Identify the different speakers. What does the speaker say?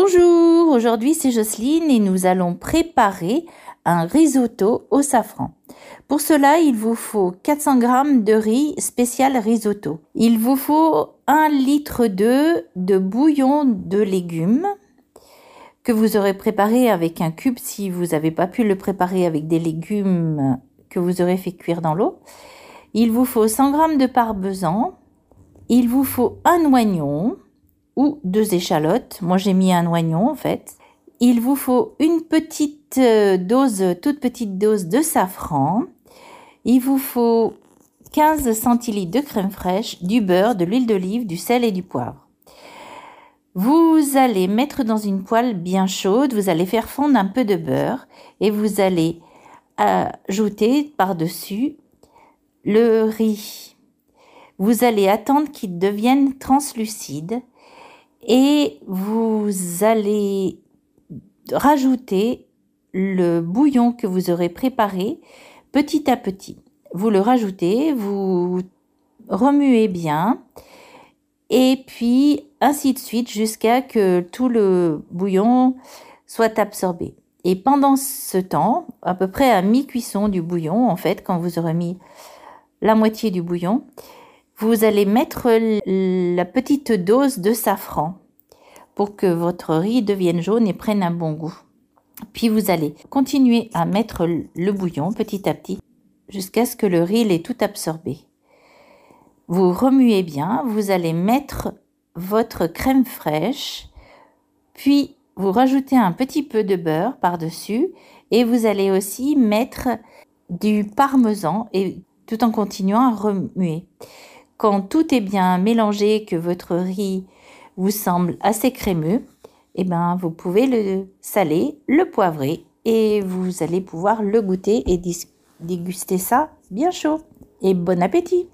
Speaker 1: Bonjour, aujourd'hui c'est Jocelyne et nous allons préparer un risotto au safran. Pour cela, il vous faut 400 g de riz spécial risotto. Il vous faut 1 litre de bouillon de légumes que vous aurez préparé avec un cube si vous n'avez pas pu le préparer avec des légumes que vous aurez fait cuire dans l'eau. Il vous faut 100 g de parmesan. Il vous faut un oignon ou deux échalotes. Moi, j'ai mis un oignon en fait. Il vous faut une petite euh, dose, toute petite dose de safran. Il vous faut 15 centilitres de crème fraîche, du beurre, de l'huile d'olive, du sel et du poivre. Vous allez mettre dans une poêle bien chaude, vous allez faire fondre un peu de beurre et vous allez ajouter par-dessus le riz. Vous allez attendre qu'il devienne translucide et vous allez rajouter le bouillon que vous aurez préparé petit à petit. Vous le rajoutez, vous remuez bien et puis ainsi de suite jusqu'à que tout le bouillon soit absorbé. Et pendant ce temps, à peu près à mi-cuisson du bouillon, en fait, quand vous aurez mis la moitié du bouillon, vous allez mettre la petite dose de safran pour que votre riz devienne jaune et prenne un bon goût. Puis vous allez continuer à mettre le bouillon petit à petit jusqu'à ce que le riz l'ait tout absorbé. Vous remuez bien, vous allez mettre votre crème fraîche, puis vous rajoutez un petit peu de beurre par-dessus et vous allez aussi mettre du parmesan et tout en continuant à remuer. Quand tout est bien mélangé, que votre riz vous semble assez crémeux, eh ben, vous pouvez le saler, le poivrer et vous allez pouvoir le goûter et déguster ça bien chaud. Et bon appétit